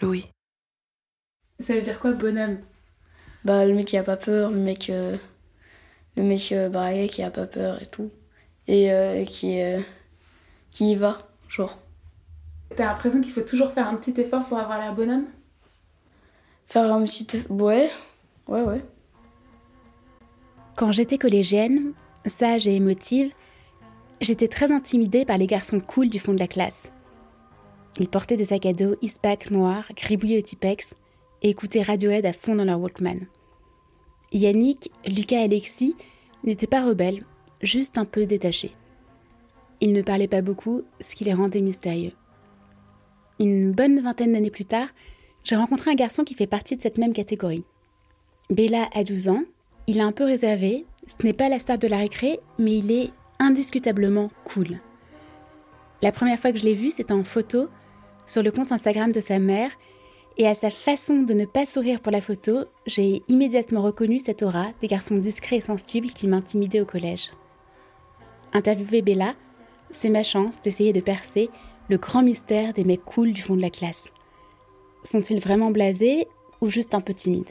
Louis. Ça veut dire quoi, bonhomme? Bah, le mec qui a pas peur, le mec, euh, le mec euh, barré qui a pas peur et tout. Et euh, qui, euh, qui y va, genre. T'as l'impression qu'il faut toujours faire un petit effort pour avoir l'air bonhomme? Faire un petit. Ouais, ouais, ouais. Quand j'étais collégienne, sage et émotive, j'étais très intimidée par les garçons cool du fond de la classe. Ils portaient des sacs à dos Eastpak noirs, gribouillés au Tipex, et écoutaient Radiohead à fond dans leur Walkman. Yannick, Lucas et Alexis n'étaient pas rebelles, juste un peu détachés. Ils ne parlaient pas beaucoup, ce qui les rendait mystérieux. Une bonne vingtaine d'années plus tard, j'ai rencontré un garçon qui fait partie de cette même catégorie. Bella a 12 ans, il est un peu réservé, ce n'est pas la star de la récré, mais il est indiscutablement cool. La première fois que je l'ai vu, c'était en photo sur le compte Instagram de sa mère, et à sa façon de ne pas sourire pour la photo, j'ai immédiatement reconnu cette aura des garçons discrets et sensibles qui m'intimidaient au collège. Interviewer Bella, c'est ma chance d'essayer de percer le grand mystère des mecs cool du fond de la classe. Sont-ils vraiment blasés ou juste un peu timides?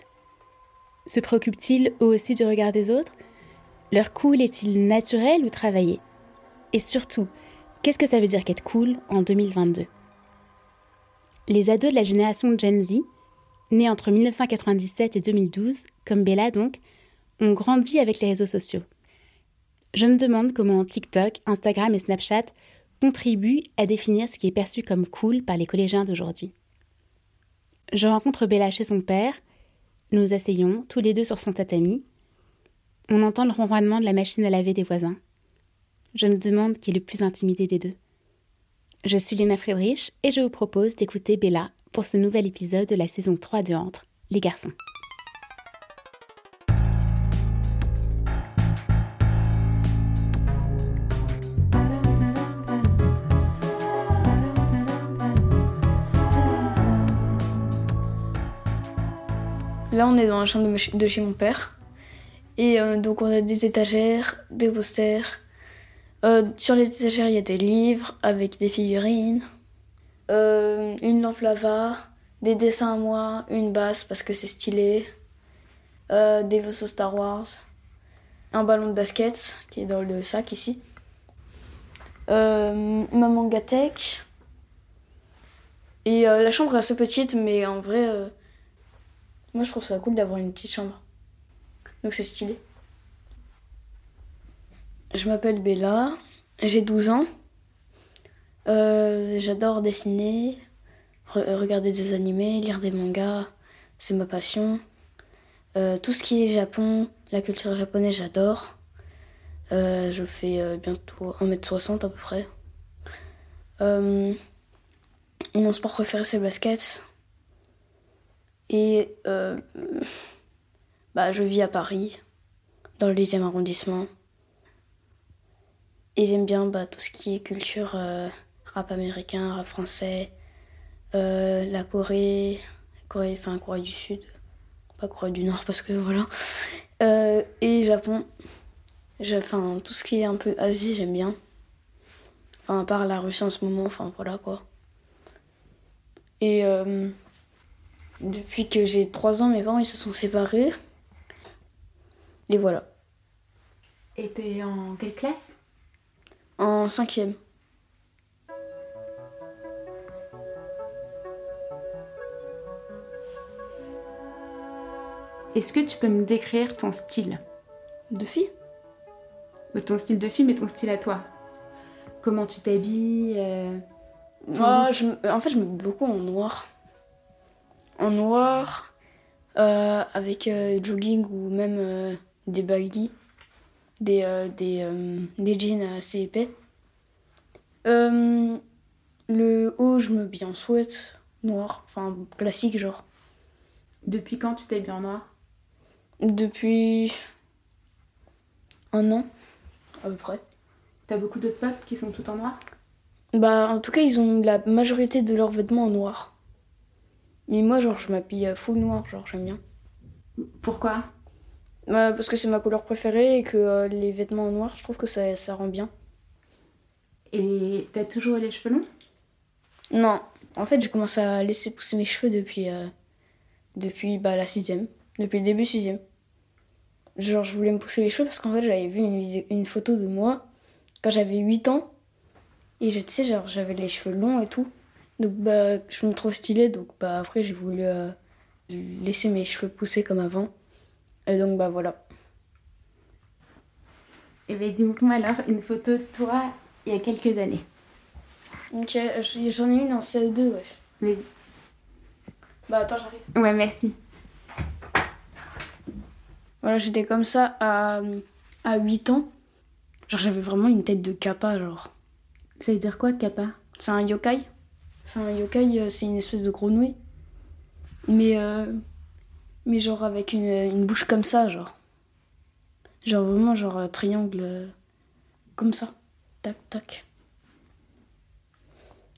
Se préoccupent-ils eux aussi du regard des autres? Leur cool est-il naturel ou travaillé? Et surtout, qu'est-ce que ça veut dire qu'être cool en 2022 Les ados de la génération Gen Z, nés entre 1997 et 2012, comme Bella donc, ont grandi avec les réseaux sociaux. Je me demande comment TikTok, Instagram et Snapchat contribuent à définir ce qui est perçu comme cool par les collégiens d'aujourd'hui. Je rencontre Bella chez son père. Nous asseyons, tous les deux sur son tatami. On entend le ronronnement de la machine à laver des voisins. Je me demande qui est le plus intimidé des deux. Je suis Léna Friedrich et je vous propose d'écouter Bella pour ce nouvel épisode de la saison 3 de Entre, les garçons. Là, on est dans la chambre de, chez mon père. Et euh, donc, on a des étagères, des posters. Euh, sur les étagères, il y a des livres avec des figurines, euh, une lampe lava, des dessins à moi, une basse parce que c'est stylé, euh, des vaisseaux Star Wars, un ballon de basket qui est dans le sac ici, ma mangatech. Et la chambre est assez petite, mais en vrai. moi, je trouve ça cool d'avoir une petite chambre. Donc, c'est stylé. Je m'appelle Bella, j'ai 12 ans. Euh, J'adore dessiner, re- regarder des animés, lire des mangas, c'est ma passion. Euh, tout ce qui est Japon, la culture japonaise, j'adore. Euh, je fais bientôt 1m60 à peu près. Mon sport préféré, c'est le basket. Et bah, je vis à Paris, dans le 10e arrondissement. Et j'aime bien bah, tout ce qui est culture, euh, rap américain, rap français, euh, la Corée, Corée, enfin Corée du Sud, pas Corée du Nord parce que voilà, Euh, et Japon. Enfin, tout ce qui est un peu Asie, j'aime bien. Enfin, à part la Russie en ce moment, enfin voilà quoi. Et depuis que j'ai 3 ans, mes parents ils se sont séparés. Et voilà. Et t'es en quelle classe? En cinquième. Est-ce que tu peux me décrire ton style De fille Euh, Ton style de fille, mais ton style à toi Comment tu t'habilles euh, Oh, je me- en fait, je me mets beaucoup en noir. En noir, euh, avec euh, jogging ou même des baggy, des, euh, des, euh, des jeans assez épais. Euh, Le haut, je me mets bien sweat, noir, enfin classique genre. Depuis quand tu t'habilles en noir? Depuis un an, à peu près. T'as beaucoup d'autres potes qui sont tout en noir? Bah, en tout cas, ils ont la majorité de leurs vêtements en noir. Mais moi, genre, je m'habille full noir, genre, j'aime bien. Pourquoi? Bah, parce que c'est ma couleur préférée et que euh, les vêtements en noir, je trouve que ça, ça rend bien. Et t'as toujours les cheveux longs? Non, en fait, j'ai commencé à laisser pousser mes cheveux depuis, euh, depuis bah, la sixième, depuis le début sixième. Genre, je voulais me pousser les cheveux parce qu'en fait, j'avais vu une, une photo de moi quand j'avais 8 ans. Et je, tu sais, genre, j'avais les cheveux longs et tout. Donc, bah, je me trouve stylée. Donc, bah, après, j'ai voulu euh, laisser mes cheveux pousser comme avant. Et donc, bah, voilà. Et bien dis-moi alors une photo de toi il y a quelques années. J- j'en ai une en CE2, wesh. Mais... Bah, attends, j'arrive. Ouais, merci. Voilà, j'étais comme ça à, à 8 ans. Genre, j'avais vraiment une tête de kappa, genre. Ça veut dire quoi, kappa C'est un yokai. C'est un yokai, euh, c'est une espèce de grenouille. Mais, euh, mais genre avec une, une bouche comme ça, genre. Genre vraiment, genre euh, triangle euh, comme ça. Tac, tac.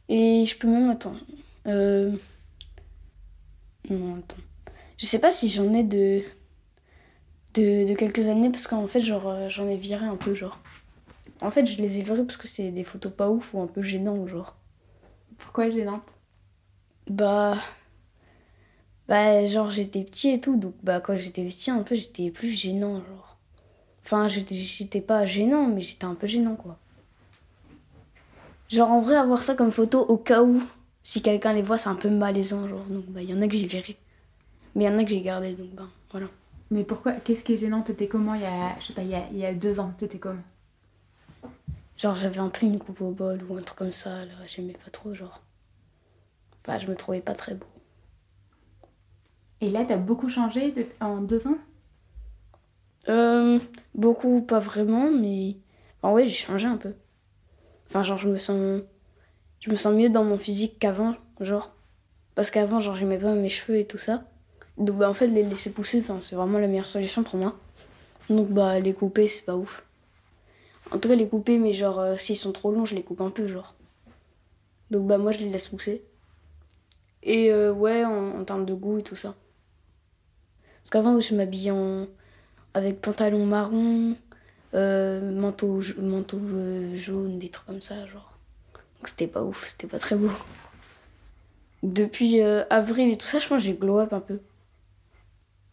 Et je peux même, attends. Euh... Non, attends. Je sais pas si j'en ai de, de, de quelques années parce qu'en fait, genre, euh, j'en ai viré un peu, genre. En fait, je les ai virés parce que c'était des photos pas ouf ou un peu gênants, genre. Pourquoi gênante Bah. Bah, genre, j'étais petit et tout, donc bah, quand j'étais petit, un peu, j'étais plus gênant, genre. Enfin, j'étais pas gênant, mais j'étais un peu gênant, quoi. Genre, en vrai, avoir ça comme photo au cas où, si quelqu'un les voit, c'est un peu malaisant, genre. Donc, bah, il y en a que j'ai viré. Mais il y en a que j'ai gardé, donc, bah, voilà. Mais pourquoi Qu'est-ce qui est gênant? T'étais comment il y a, je sais pas, il y a, il y a deux ans T'étais comment Genre, j'avais un peu une coupe au bol ou un truc comme ça, là, j'aimais pas trop, genre. Enfin, je me trouvais pas très beau. Et là, t'as beaucoup changé en deux ans? Euh, beaucoup, pas vraiment, mais en ouais, j'ai changé un peu. Enfin, genre, je me sens, je me sens mieux dans mon physique qu'avant, genre. Parce qu'avant, genre, j'aimais pas mes cheveux et tout ça. Donc, bah, en fait, les laisser pousser, enfin, c'est vraiment la meilleure solution pour moi. Donc, bah, les couper, c'est pas ouf. En tout cas, les couper, mais genre, euh, s'ils sont trop longs, je les coupe un peu, genre. Donc, bah, moi, je les laisse pousser. Et euh, ouais, en, en termes de goût et tout ça. Parce qu'avant, je m'habillais en avec pantalon marron, euh, manteau, manteau euh, jaune, des trucs comme ça, genre. Donc c'était pas ouf, c'était pas très beau. Depuis euh, avril et tout ça, je pense que j'ai glow up un peu.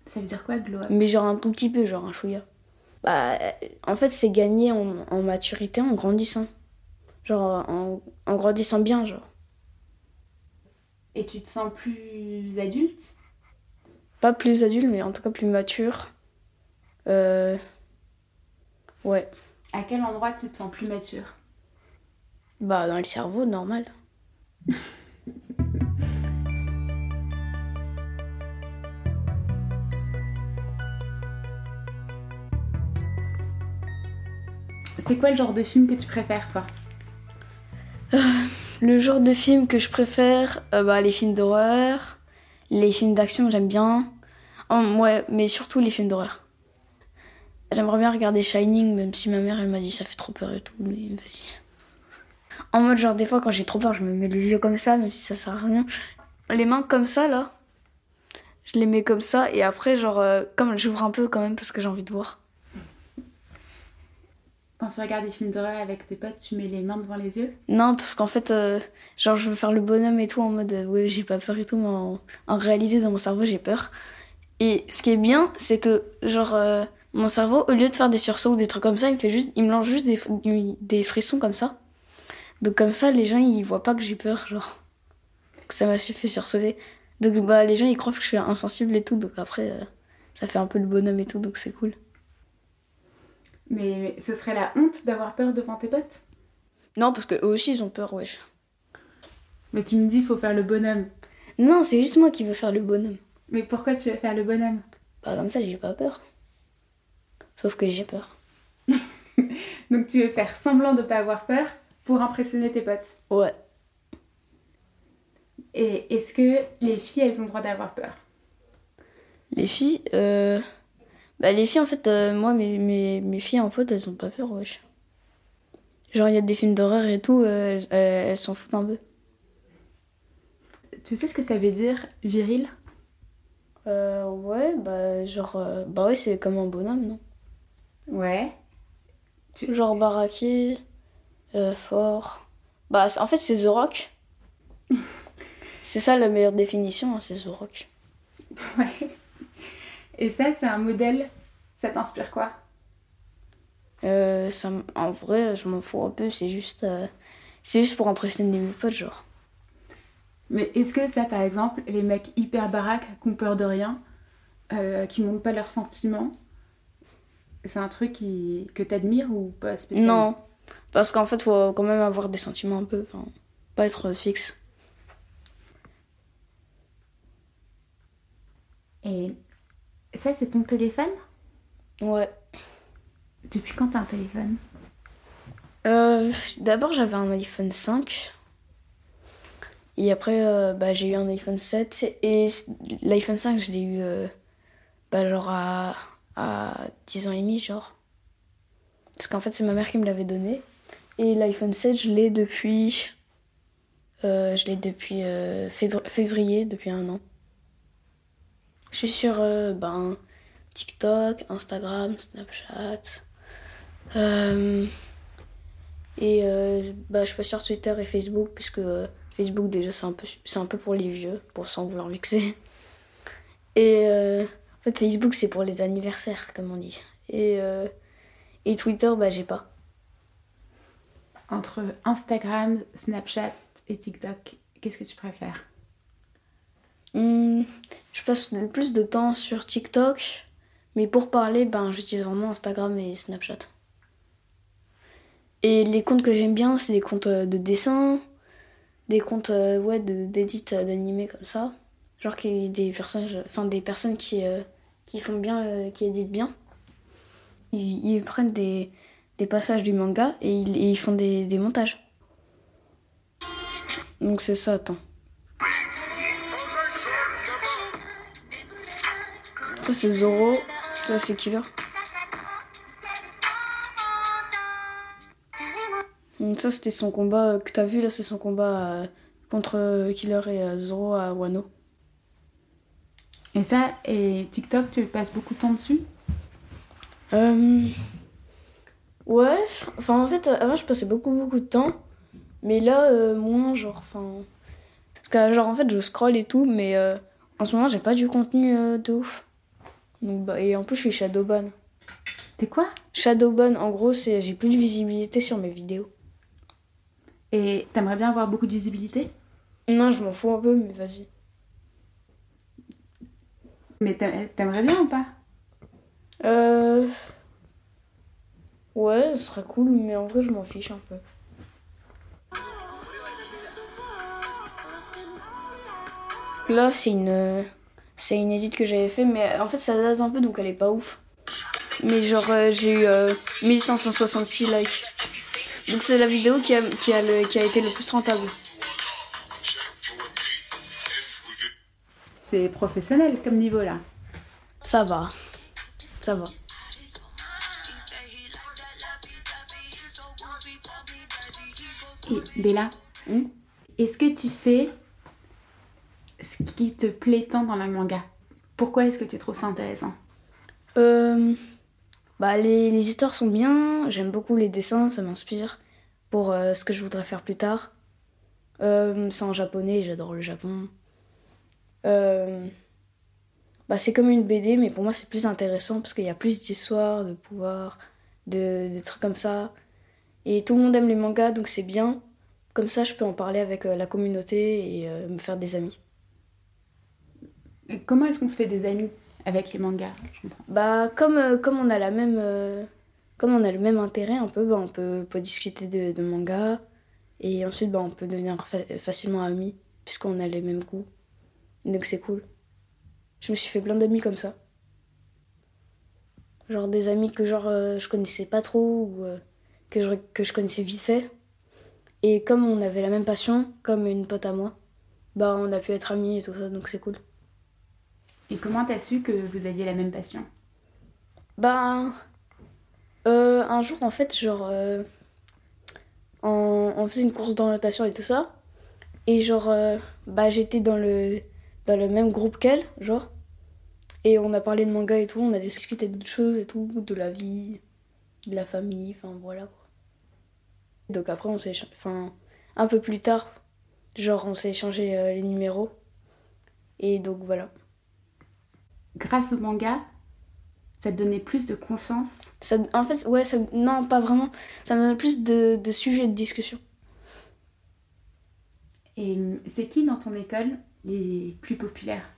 Ça veut dire quoi, glow up? Mais genre un tout petit peu, genre un chouïa. Bah, en fait, c'est gagné en, en maturité en grandissant. Genre en, en grandissant bien, genre. Et tu te sens plus adulte? Pas plus adulte, mais en tout cas plus mature. Euh... Ouais. À quel endroit tu te sens plus mature? Bah, dans le cerveau, normal. C'est quoi le genre de film que tu préfères, toi? Le genre de film que je préfère, euh, bah, les films d'horreur, les films d'action, j'aime bien. Ouais, mais surtout les films d'horreur. J'aimerais bien regarder Shining, même si ma mère elle m'a dit ça fait trop peur et tout, mais vas-y. En mode, genre, des fois quand j'ai trop peur, je me mets les yeux comme ça, même si ça sert à rien. Les mains comme ça, là, je les mets comme ça, et après, genre, euh, comme j'ouvre un peu quand même parce que j'ai envie de voir. Quand tu regardes des films d'horreur avec tes potes, tu mets les mains devant les yeux? Non, parce qu'en fait, euh, genre, je veux faire le bonhomme et tout en mode, euh, ouais, j'ai pas peur et tout, mais en, en réalité, dans mon cerveau, j'ai peur. Et ce qui est bien, c'est que, genre, euh, mon cerveau, au lieu de faire des sursauts ou des trucs comme ça, il me fait juste, il me lance juste des, des frissons comme ça. Donc, comme ça, les gens, ils voient pas que j'ai peur, genre, que ça m'a fait sursauter. Donc, bah, les gens, ils croient que je suis insensible et tout, donc après, ça fait un peu le bonhomme et tout, donc c'est cool. Mais, ce serait la honte d'avoir peur devant tes potes? Non, parce que eux aussi, ils ont peur, wesh. Mais tu me dis, faut faire le bonhomme. Non, c'est juste moi qui veux faire le bonhomme. Mais pourquoi tu veux faire le bonhomme? Bah comme ça, j'ai pas peur. Sauf que j'ai peur. Donc tu veux faire semblant de pas avoir peur pour impressionner tes potes? Ouais. Et est-ce que les filles, elles ont le droit d'avoir peur? Les filles, euh... bah les filles en fait, euh, moi mes, mes, mes filles en pote, elles ont pas peur, wesh. Genre il y a des films d'horreur et tout, euh, elles- elles s'en foutent un peu. Tu sais ce que ça veut dire viril? Euh, ouais, bah genre, euh, bah ouais c'est comme un bonhomme, non? Ouais. Genre baraqué, euh, fort. Bah en fait c'est The Rock. c'est ça la meilleure définition, hein, c'est The Rock. Ouais. Et ça, c'est un modèle. Ça t'inspire quoi? Euh, ça, en vrai, je m'en fous un peu, c'est juste, euh, c'est juste pour impressionner mes potes, genre. Mais est-ce que ça, par exemple, les mecs hyper baraques, qui ont peur de rien, euh, qui montrent pas leurs sentiments, c'est un truc qui... que t'admires ou pas spécialement? Non, parce qu'en fait, faut quand même avoir des sentiments un peu, enfin, pas être fixe. Et ça, c'est ton téléphone? Ouais. Depuis quand t'as un téléphone? Euh, D'abord, j'avais un iPhone 5. Et après, euh, bah, j'ai eu un iPhone 7. Et l'iPhone 5, je l'ai eu, euh, bah, genre, à, à 10 ans et demi, genre. Parce qu'en fait, c'est ma mère qui me l'avait donné. Et l'iPhone 7, je l'ai depuis. je l'ai depuis févr- février, depuis un an. Je suis sur euh, ben, TikTok, Instagram, Snapchat. Euh, et euh, bah, je passe sur Twitter et Facebook, puisque euh, Facebook, déjà, c'est un, peu, pour les vieux, pour sans vouloir vexer. Et en fait, Facebook, c'est pour les anniversaires, comme on dit. Et, et Twitter, bah, j'ai pas. Entre Instagram, Snapchat et TikTok, qu'est-ce que tu préfères? Passe le plus de temps sur TikTok, mais pour parler, ben, j'utilise vraiment Instagram et Snapchat. Et les comptes que j'aime bien, c'est des comptes euh, de dessin, des comptes euh, ouais, de- d'édit euh, d'animé comme ça. Genre qui, des, personnages, enfin, des personnes qui, qui font bien, qui éditent bien. Ils, ils prennent des, des passages du manga et ils, et ils font des, des montages. Donc c'est ça, attends. Ça c'est Zoro, ça c'est Killer. Donc ça c'était son combat euh, que t'as vu là, c'est son combat euh, contre euh, Killer et euh, Zoro à Wano. Et ça, et TikTok, tu passes beaucoup de temps dessus? Euh... Ouais, enfin en fait avant je passais beaucoup beaucoup de temps, mais là euh, moins genre enfin parce que genre en fait je scroll et tout, mais en ce moment j'ai pas du contenu de ouf. Donc, bah, et en plus je suis shadowban. T'es quoi? Shadowban en gros c'est j'ai plus de visibilité sur mes vidéos. Et t'aimerais bien avoir beaucoup de visibilité? Non je m'en fous un peu mais vas-y. Mais t'a- t'aimerais bien ou pas? Euh... Ouais, ce serait cool, mais en vrai, je m'en fiche un peu. Là, c'est une... C'est une edit que j'avais fait, mais en fait, ça date un peu, donc elle est pas ouf. Mais genre, euh, j'ai eu euh, 1566 likes. Donc c'est la vidéo qui a, qui, a le- qui a été le plus rentable. C'est professionnel comme niveau là. Ça va. Ça va. Et Bella, Hmm? est-ce que tu sais ce qui te plaît tant dans le manga Pourquoi est-ce que tu trouves ça intéressant Euh, bah, les, les histoires sont bien, j'aime beaucoup les dessins, ça m'inspire pour euh, ce que je voudrais faire plus tard. Euh, c'est en japonais, j'adore le Japon. Bah, c'est comme une BD, mais pour moi c'est plus intéressant parce qu'il y a plus d'histoires, de pouvoirs, de, de trucs comme ça. Et tout le monde aime les mangas, donc c'est bien. Comme ça, je peux en parler avec la communauté et me faire des amis. Comment est-ce qu'on se fait des amis avec les mangas. Bah, comme, euh, comme on a la même, euh, comme on a le même intérêt un peu, bah, on peut, peut discuter de, de manga et ensuite bah, on peut devenir fa- facilement amis puisqu'on a les mêmes goûts. Donc c'est cool. Je me suis fait plein d'amis comme ça. Genre des amis que genre euh, je connaissais pas trop ou que, je, que je connaissais vite fait. Et comme on avait la même passion, comme une pote à moi, bah on a pu être amis et tout ça, donc c'est cool. Et comment t'as su que vous aviez la même passion? Bah, euh, un jour en fait, genre, euh, on, faisait une course d'orientation et tout ça, et genre, euh, bah j'étais dans le dans le même groupe qu'elle, genre, et on a parlé de manga et tout, on a discuté d'autres choses et tout, de la vie, de la famille, enfin voilà quoi. Donc après on s'est, enfin un peu plus tard, genre on s'est échangé les numéros, et donc voilà. Grâce au manga, ça te donnait plus de confiance? Ça, en fait, ouais, ça, non, pas vraiment. Ça me donne plus de, de sujets de discussion. Et c'est qui dans ton école les plus populaires?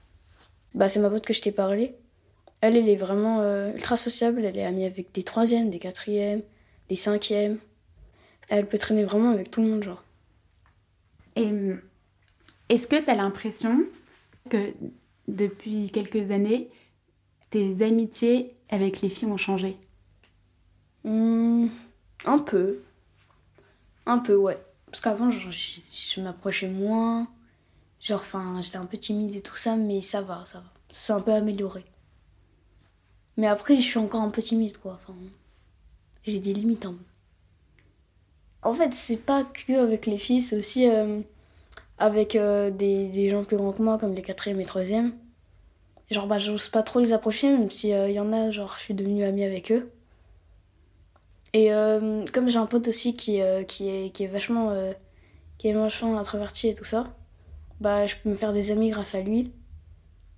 Bah, c'est ma pote que je t'ai parlé. Elle, elle est vraiment euh, ultra sociable. Elle est amie avec des troisièmes, des quatrièmes, des cinquièmes. Elle peut traîner vraiment avec tout le monde, genre. Et est-ce que tu as l'impression que depuis quelques années, tes amitiés avec les filles ont changé Hmm, un peu. Un peu, ouais. Parce qu'avant, je, m'approchais moins. Genre, enfin, j'étais un peu timide et tout ça, mais ça va, ça va. C'est un peu amélioré. Mais après, je suis encore un peu timide, quoi. Enfin, j'ai des limites un peu. En fait, c'est pas que avec les filles, c'est aussi euh, avec euh, des, des gens plus grands que moi, comme les quatrièmes et troisièmes. Genre, bah, j'ose pas trop les approcher, même s'il y en a, genre, je suis devenue amie avec eux. Et euh, comme j'ai un pote aussi qui, euh, qui, est, qui est vachement euh, qui est vachement introverti et tout ça, bah je peux me faire des amis grâce à lui,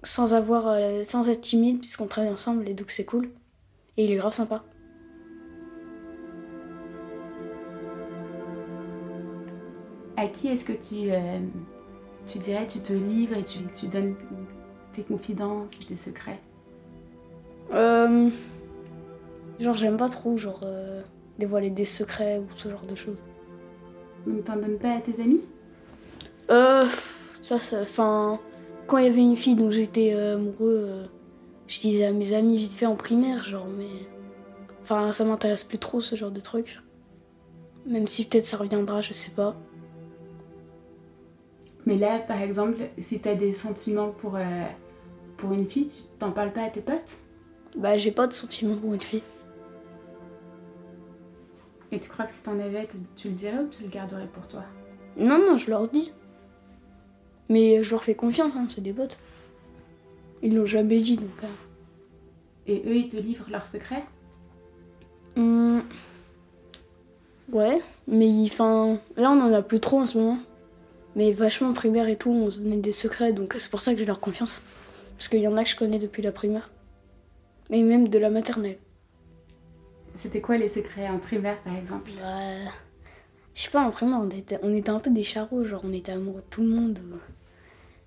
sans avoir euh, sans être timide puisqu'on travaille ensemble et donc c'est cool. Et il est grave sympa. À qui est-ce que tu, euh, tu dirais, tu te livres et tu, tu donnes tes confidences, tes secrets? Euh, genre j'aime pas trop genre euh, dévoiler des secrets ou ce genre de choses. Donc t'en donnes pas à tes amis? Euh, ça, enfin, quand il y avait une fille dont j'étais euh, amoureux, je disais à mes amis vite fait en primaire, genre, mais. Enfin, ça m'intéresse plus trop ce genre de truc. Même si peut-être ça reviendra, je sais pas. Mais là, par exemple, si t'as des sentiments pour, euh, pour une fille, tu t'en parles pas à tes potes? Bah, j'ai pas de sentiments pour une fille. Et tu crois que si t'en avais, tu- tu le dirais ou tu le garderais pour toi? Non, non, je leur dis. Mais je leur fais confiance, hein, c'est des potes. Ils l'ont jamais dit, donc. euh. Et eux, ils te livrent leurs secrets? Hum, Ouais, mais enfin, là on en a plus trop en ce moment. Mais vachement primaire et tout, on se donnait des secrets, donc c'est pour ça que j'ai leur confiance. Parce qu'il y en a que je connais depuis la primaire. Mais même de la maternelle. C'était quoi les secrets en primaire, par exemple? Bah, je sais pas, en primaire on était, on était un peu des charros, genre on était amoureux de tout le monde.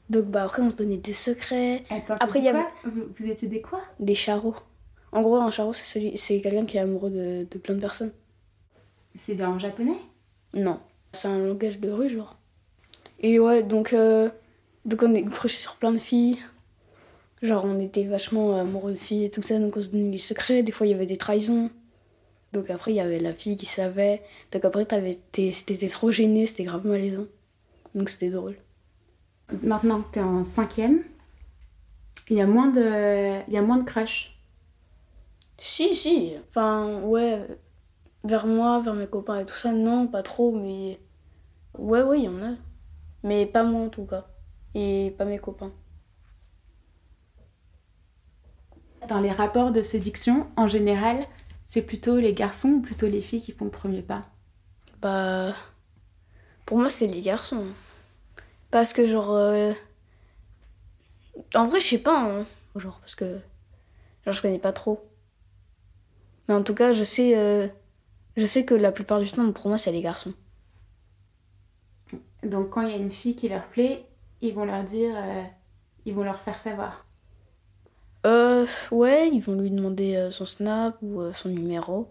Donc bah après on se donnait des secrets, Attends, Après, il y avait- vous étiez des quoi? Des charros. En gros, un charreau c'est celui, c'est quelqu'un qui est amoureux de, de plein de personnes. C'est en japonais? Non, c'est un langage de rue, genre. Et ouais, donc, euh, donc on est accroché sur plein de filles. Genre, on était vachement amoureux de filles et tout ça, donc on se donnait des secrets. Des fois, il y avait des trahisons. Donc après, il y avait la fille qui savait. Donc après, t'étais trop gêné, c'était grave malaisant. Donc c'était drôle. Maintenant que t'es en cinquième, il y a moins de, il y a moins de crush. Si, si. Enfin, ouais, vers moi, vers mes copains et tout ça, non, pas trop, mais. Ouais, ouais, il y en a. Mais pas moi en tout cas. Et pas mes copains. Dans les rapports de séduction, en général, c'est plutôt les garçons ou plutôt les filles qui font le premier pas? Bah. Pour moi, c'est les garçons. Parce que, genre. euh, En vrai, je sais pas. hein. Genre, parce que. Genre, je connais pas trop. Mais en tout cas, je sais. euh, Je sais que la plupart du temps, pour moi, c'est les garçons. Donc quand il y a une fille qui leur plaît, ils vont leur dire, euh, ils vont leur faire savoir. Euh. Ouais, ils vont lui demander euh, son snap ou euh, son numéro.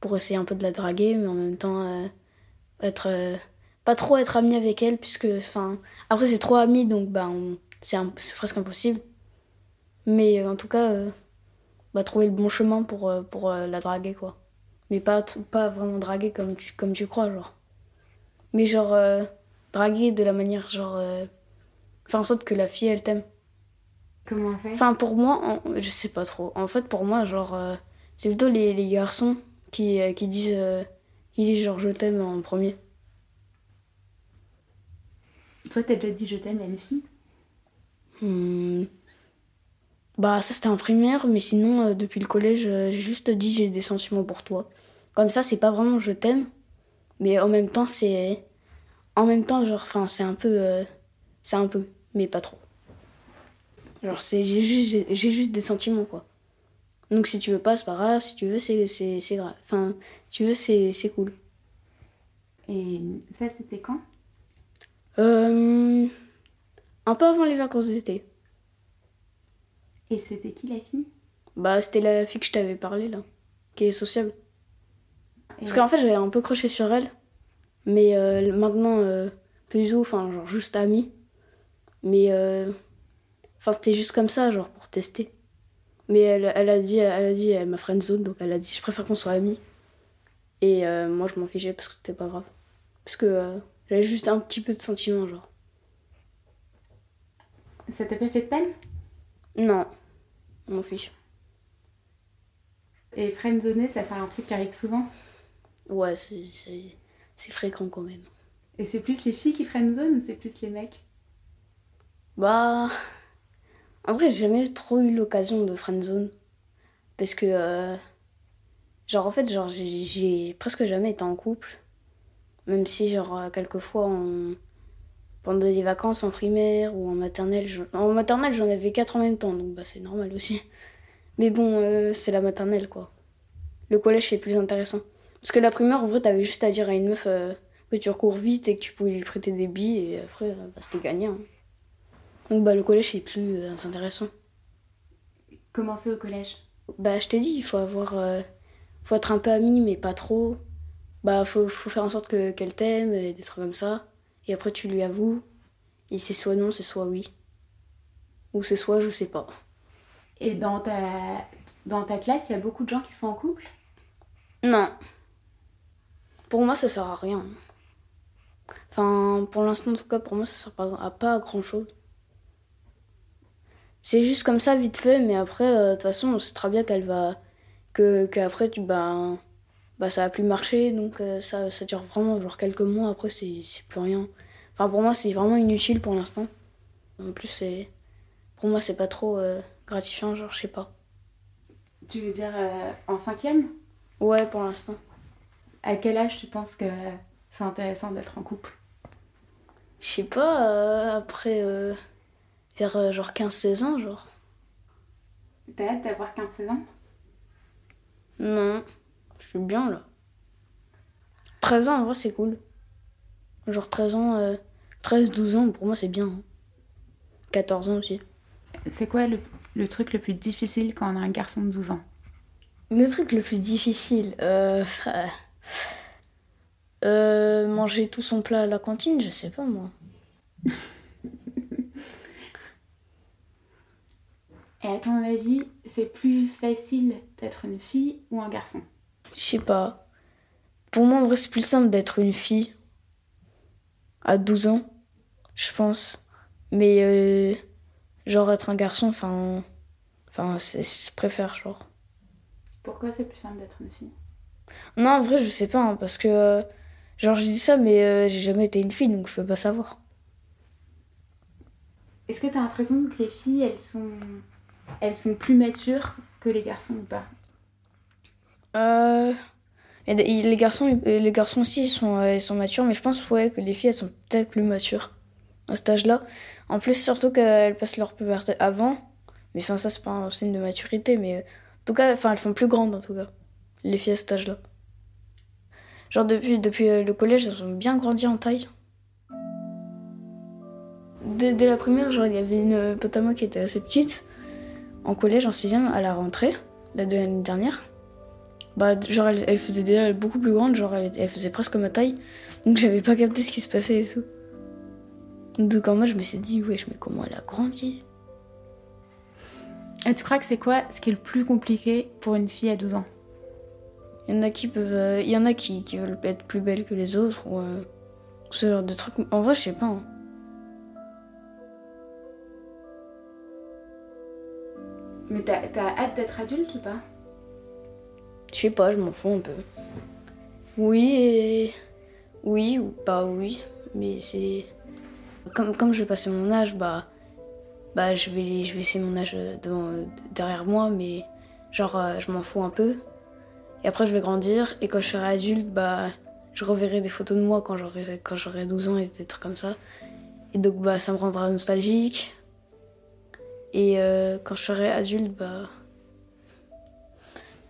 Pour essayer un peu de la draguer, mais en même temps. Être. Pas trop être ami avec elle, puisque. Enfin. Après, c'est trop ami, donc, bah. C'est presque impossible. Mais en tout cas, bah, trouver le bon chemin pour, pour la draguer, quoi. Mais pas, pas vraiment draguer comme tu, comme tu crois, genre. Mais genre, euh, draguer de la manière, genre, euh, faire en sorte que la fille, elle t'aime. Comment on fait? Enfin, pour moi, en- je sais pas trop. En fait, pour moi, genre, euh, c'est plutôt les, les garçons qui, euh, qui disent, qui disent genre je t'aime en premier. Toi, t'as déjà dit je t'aime à une fille? Hmm. Bah, ça c'était en primaire, mais sinon, depuis le collège, j'ai juste dit j'ai des sentiments pour toi. Comme ça, c'est pas vraiment je t'aime, mais en même temps, c'est. En même temps, genre, enfin, c'est un peu. euh, C'est un peu, mais pas trop. Genre, c'est, j'ai juste, j'ai- juste des sentiments, quoi. Donc, si tu veux pas, c'est pas grave. Si tu veux, c'est, c'est, c'est grave. Enfin, si tu veux, c'est, c'est cool. Et ça, c'était quand? Euh, un peu avant les vacances d'été. Et c'était qui la fille? Bah, c'était la fille que je t'avais parlé, là, qui est sociable. Parce qu'en fait, j'avais un peu croché sur elle, mais euh, maintenant, euh, plus ou, enfin, genre juste amie. Mais, euh, enfin, c'était juste comme ça, genre pour tester. Mais elle, elle a dit, elle a dit, elle m'a friendzone, donc elle a dit, je préfère qu'on soit amis. Et moi, je m'en fichais parce que c'était pas grave. Parce que j'avais juste un petit peu de sentiment, genre. Ça t'a pas fait de peine? Non, je m'en fiche. Et friendzoner, ça c'est un truc qui arrive souvent? Ouais, c'est- fréquent quand même. Et c'est plus les filles qui friendzone ou c'est plus les mecs? Bah. En vrai, j'ai jamais trop eu l'occasion de friendzone. Parce que. euh, Genre, en fait, genre, j'ai- presque jamais été en couple. Même si, genre, euh, quelquefois, en- pendant les vacances en primaire ou en maternelle. je- En maternelle, j'en avais quatre en même temps, donc bah, c'est normal aussi. Mais bon, euh, c'est la maternelle, quoi. Le collège, c'est plus intéressant. Parce que la primaire, en vrai, t'avais juste à dire à une meuf euh, que tu recours vite et que tu pouvais lui prêter des billes, et après, euh, bah, c'était gagné. hein. Donc bah le collège c'est plus euh, intéressant. Commencer au collège? Bah je t'ai dit, il faut avoir euh, faut être un peu ami mais pas trop. Bah faut, faut faire en sorte que qu'elle t'aime et des trucs comme ça. Et après tu lui avoues. Et c'est soit non, c'est soit oui. Ou c'est soit je sais pas. Et dans ta, dans ta classe, il y a beaucoup de gens qui sont en couple? Non. Pour moi ça sert à rien. Enfin pour l'instant en tout cas pour moi ça sert pas à pas à grand chose. C'est juste comme ça vite fait mais après euh, de toute façon on sait très bien qu'elle va que qu'après tu bah bah ça va plus marcher donc euh, ça ça dure vraiment genre quelques mois après c'est c'est plus rien. Enfin pour moi c'est vraiment inutile pour l'instant. En plus c'est pour moi c'est pas trop euh, gratifiant genre je sais pas. Tu veux dire en cinquième? Ouais pour l'instant. À quel âge tu penses que c'est intéressant d'être en couple? Je sais pas, euh, après, euh, vers euh, genre 15-16 ans, genre. T'as hâte d'avoir 15-16 ans? Non, je suis bien là. 13 ans, en vrai, c'est cool. Genre 13 ans, euh, 13-12 ans, pour moi, c'est bien. hein. 14 ans aussi. C'est quoi le, le truc le plus difficile quand on a un garçon de 12 ans? Le truc le plus difficile, euh, euh, manger tout son plat à la cantine, je sais pas moi. Et à ton avis, c'est plus facile d'être une fille ou un garçon? Je sais pas. Pour moi, en vrai, c'est plus simple d'être une fille à 12 ans, je pense. Mais euh, genre être un garçon, enfin, enfin, je préfère genre. Pourquoi c'est plus simple d'être une fille? Non, en vrai, je sais pas, hein, parce que euh, genre je dis ça, mais euh, j'ai jamais été une fille, donc je peux pas savoir. Est-ce que t'as l'impression que les filles, elles sont, elles sont plus matures que les garçons ou pas? Euh, et d- les garçons, ils- les garçons aussi, ils sont, euh, ils sont matures, mais je pense ouais que les filles, elles sont peut-être plus matures à cet âge-là. En plus, surtout qu'elles passent leur puberté avant. Mais enfin, ça, c'est pas un signe de maturité, mais euh, en tout cas, enfin, elles font plus grandes en tout cas, les filles à cet âge-là. Genre depuis, depuis euh, le collège, elles ont bien grandi en taille. Dès, la primaire, genre, il y avait une pote à moi qui était assez petite. En collège, en sixième, à la rentrée, la de l'année dernière. Bah, genre, elle, elle faisait déjà beaucoup plus grande, genre, elle, elle faisait presque ma taille. Donc, j'avais pas capté ce qui se passait et tout. Donc, en moi, je me suis dit, wesh, mais comment elle a grandi? Et tu crois que c'est quoi ce qui est le plus compliqué pour une fille à 12 ans? Il y en a qui peuvent. Euh, a qui, qui veulent être plus belles que les autres ou euh, ce genre de trucs. En vrai, je sais pas. Hein. Mais t'as hâte d'être adulte ou pas? Je sais pas, je m'en fous un peu. Oui et. Oui ou pas oui. Mais c'est. Comme, comme je vais passer mon âge, bah. Bah, je vais, je vais laisser mon âge euh, derrière moi, mais genre, je m'en fous un peu. Et après, je vais grandir, et quand je serai adulte, bah, je reverrai des photos de moi quand j'aurai, quand j'aurai 12 ans et des trucs comme ça. Et donc, bah, ça me rendra nostalgique. Et euh, quand je serai adulte, bah.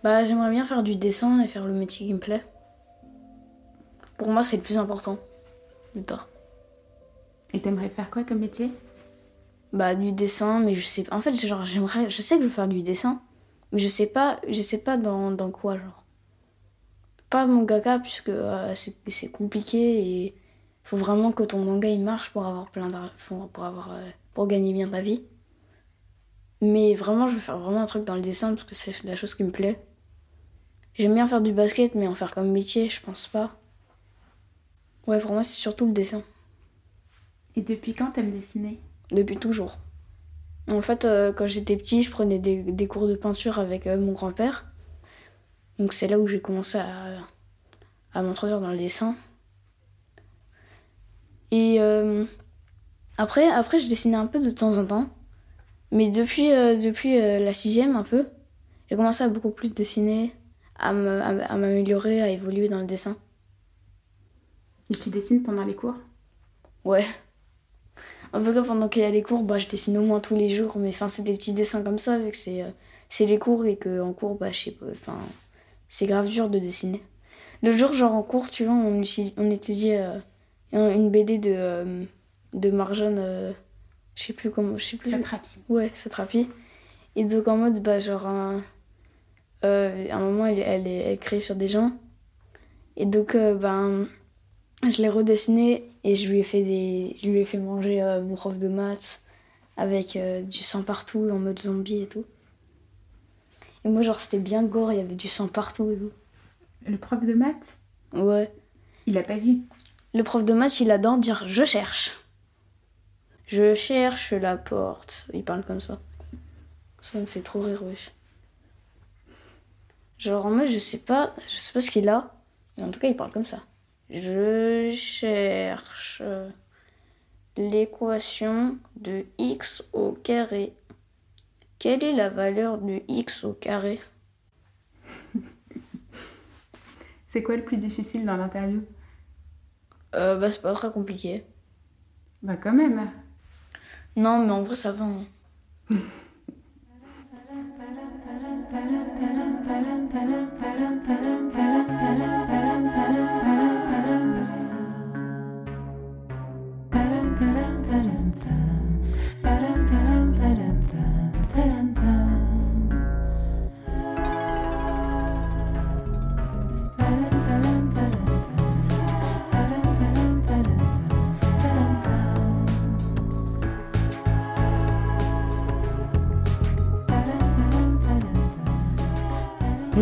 Bah, j'aimerais bien faire du dessin et faire le métier qui me plaît. Pour moi, c'est le plus important. Plus tard. Et t'aimerais faire quoi comme métier? Bah, du dessin, mais je sais pas. En fait, genre, j'aimerais. Je sais que je veux faire du dessin, mais je sais pas, je sais pas dans, dans quoi, genre. Pas mangaka, puisque euh, c'est compliqué et faut vraiment que ton manga il marche pour avoir plein d'argent, pour avoir, euh, pour gagner bien ta vie. Mais vraiment, je veux faire vraiment un truc dans le dessin parce que c'est la chose qui me plaît. J'aime bien faire du basket, mais en faire comme métier, je pense pas. Ouais, pour moi, c'est surtout le dessin. Et depuis quand t'aimes dessiner? Depuis toujours. En fait, euh, quand j'étais petit, je prenais des, des cours de peinture avec mon grand-père. Donc c'est là où j'ai commencé à, à m'introduire dans le dessin. Et euh, après, après, je dessinais un peu de temps en temps. Mais depuis, euh, depuis euh, la sixième, un peu, j'ai commencé à beaucoup plus dessiner, à me- à à m'améliorer, à évoluer dans le dessin. Et tu dessines pendant les cours? Ouais. En tout cas, pendant qu'il y a les cours, bah, je dessine au moins tous les jours. Mais enfin, c'est des petits dessins comme ça, vu que c'est c'est les cours et qu'en cours, bah, je sais pas. Enfin, c'est grave dur de dessiner. Le jour, genre en cours, tu vois, on, on étudiait euh, une BD de, euh, de Marjane. euh, je sais plus comment. Je sais plus. Satrapi. Ouais, Satrapi. Et donc en mode, bah, genre, un, à un moment, elle, elle, est- elle crée sur des gens. Et donc, ben, je l'ai redessiné et je lui ai fait, des, je lui ai fait manger mon prof de maths avec du sang partout, en mode zombie et tout. Et moi, genre, c'était bien gore, il y avait du sang partout et tout. Le prof de maths, Ouais. il a pas vu? Le prof de maths, il adore dire je cherche. Je cherche la porte. Il parle comme ça. Ça me fait trop rire, wesh. Genre en mode, je sais pas, je sais pas ce qu'il a, mais en tout cas, il parle comme ça. Je cherche l'équation de x au carré. Quelle est la valeur de x au carré C'est quoi le plus difficile dans l'interview euh, Bah, c'est pas très compliqué. Bah quand même. Non, mais en vrai, ça va. hein.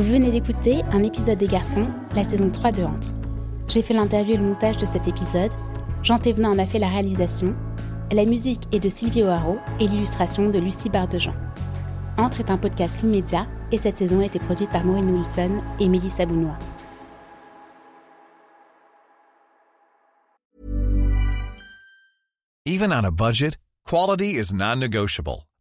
Venez d'écouter un épisode des garçons, la saison 3 de Entre. J'ai fait l'interview et le montage de cet épisode. Jean Thévenin en a fait la réalisation. La musique est de Sylvie O'Haraud et l'illustration de Lucie Bardejean. Entre est un podcast Lumédia et cette saison a été produite par Maureen Wilson et Mélissa Bounois. Even on a budget, quality is non-negotiable.